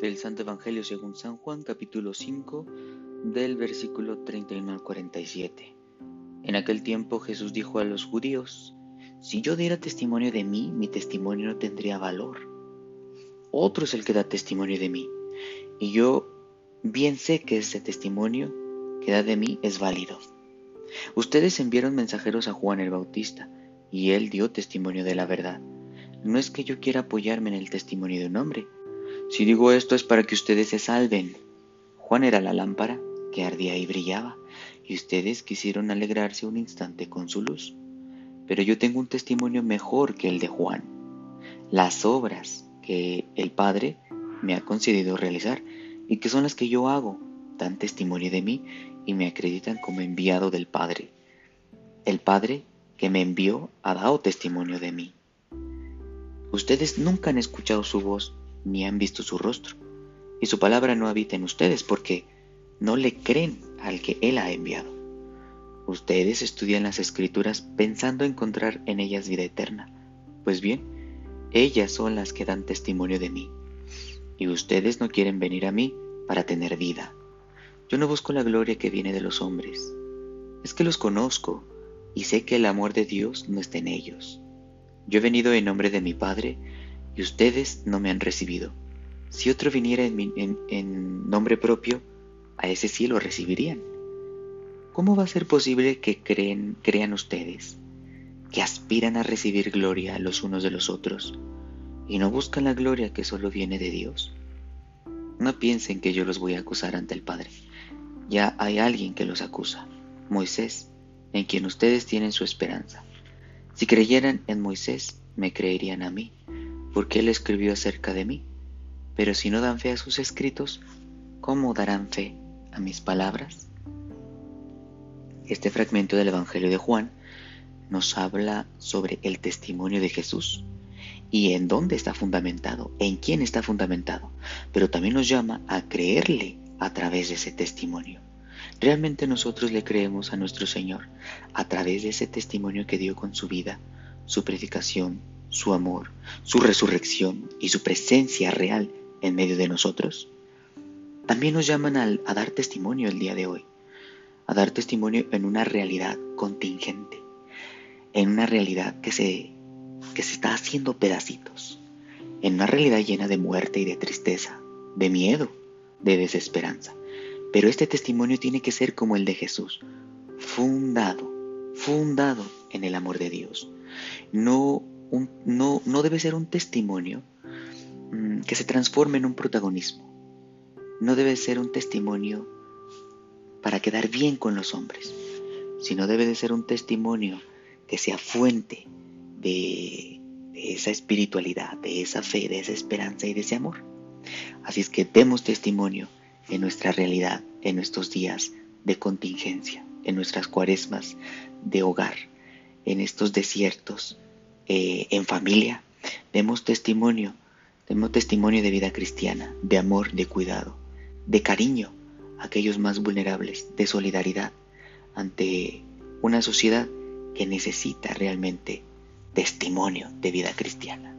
del Santo Evangelio según San Juan capítulo 5 del versículo 31 al 47. En aquel tiempo Jesús dijo a los judíos, si yo diera testimonio de mí, mi testimonio no tendría valor. Otro es el que da testimonio de mí, y yo bien sé que ese testimonio que da de mí es válido. Ustedes enviaron mensajeros a Juan el Bautista, y él dio testimonio de la verdad. No es que yo quiera apoyarme en el testimonio de un hombre, si digo esto es para que ustedes se salven. Juan era la lámpara que ardía y brillaba, y ustedes quisieron alegrarse un instante con su luz. Pero yo tengo un testimonio mejor que el de Juan. Las obras que el Padre me ha concedido realizar y que son las que yo hago, dan testimonio de mí y me acreditan como enviado del Padre. El Padre que me envió ha dado testimonio de mí. Ustedes nunca han escuchado su voz ni han visto su rostro, y su palabra no habita en ustedes porque no le creen al que Él ha enviado. Ustedes estudian las escrituras pensando encontrar en ellas vida eterna. Pues bien, ellas son las que dan testimonio de mí. Y ustedes no quieren venir a mí para tener vida. Yo no busco la gloria que viene de los hombres. Es que los conozco y sé que el amor de Dios no está en ellos. Yo he venido en nombre de mi Padre y ustedes no me han recibido. Si otro viniera en, nombre propio, a ese sí lo recibirían. ¿Cómo va a ser posible que crean ustedes, que aspiran a recibir gloria los unos de los otros, y no buscan la gloria que solo viene de Dios? No piensen que yo los voy a acusar ante el Padre. Ya hay alguien que los acusa, Moisés, en quien ustedes tienen su esperanza. Si creyeran en Moisés, me creerían a mí, porque él escribió acerca de mí. Pero si no dan fe a sus escritos, ¿cómo darán fe a mis palabras? Este fragmento del Evangelio de Juan nos habla sobre el testimonio de Jesús y en dónde está fundamentado, en quién está fundamentado, pero también nos llama a creerle a través de ese testimonio. Realmente nosotros le creemos a nuestro Señor a través de ese testimonio que dio con su vida, su predicación, su amor, su resurrección y su presencia real en medio de nosotros, también nos llaman a, dar testimonio el día de hoy, a dar testimonio en una realidad contingente, en una realidad que se, que se está haciendo pedacitos, en una realidad llena de muerte y de tristeza, de miedo, de desesperanza. Pero este testimonio tiene que ser como el de Jesús, fundado, fundado en el amor de Dios. No no, no debe ser un testimonio mm, que se transforme en un protagonismo. No debe ser un testimonio para quedar bien con los hombres, sino debe de ser un testimonio que sea fuente de, de esa espiritualidad, de esa fe, de esa esperanza y de ese amor. Así es que demos testimonio en nuestra realidad, en nuestros días de contingencia, en nuestras cuaresmas de hogar, en estos desiertos eh, en familia, demos testimonio, demos testimonio de vida cristiana, de amor, de cuidado, de cariño a aquellos más vulnerables, de solidaridad ante una sociedad que necesita realmente testimonio de vida cristiana.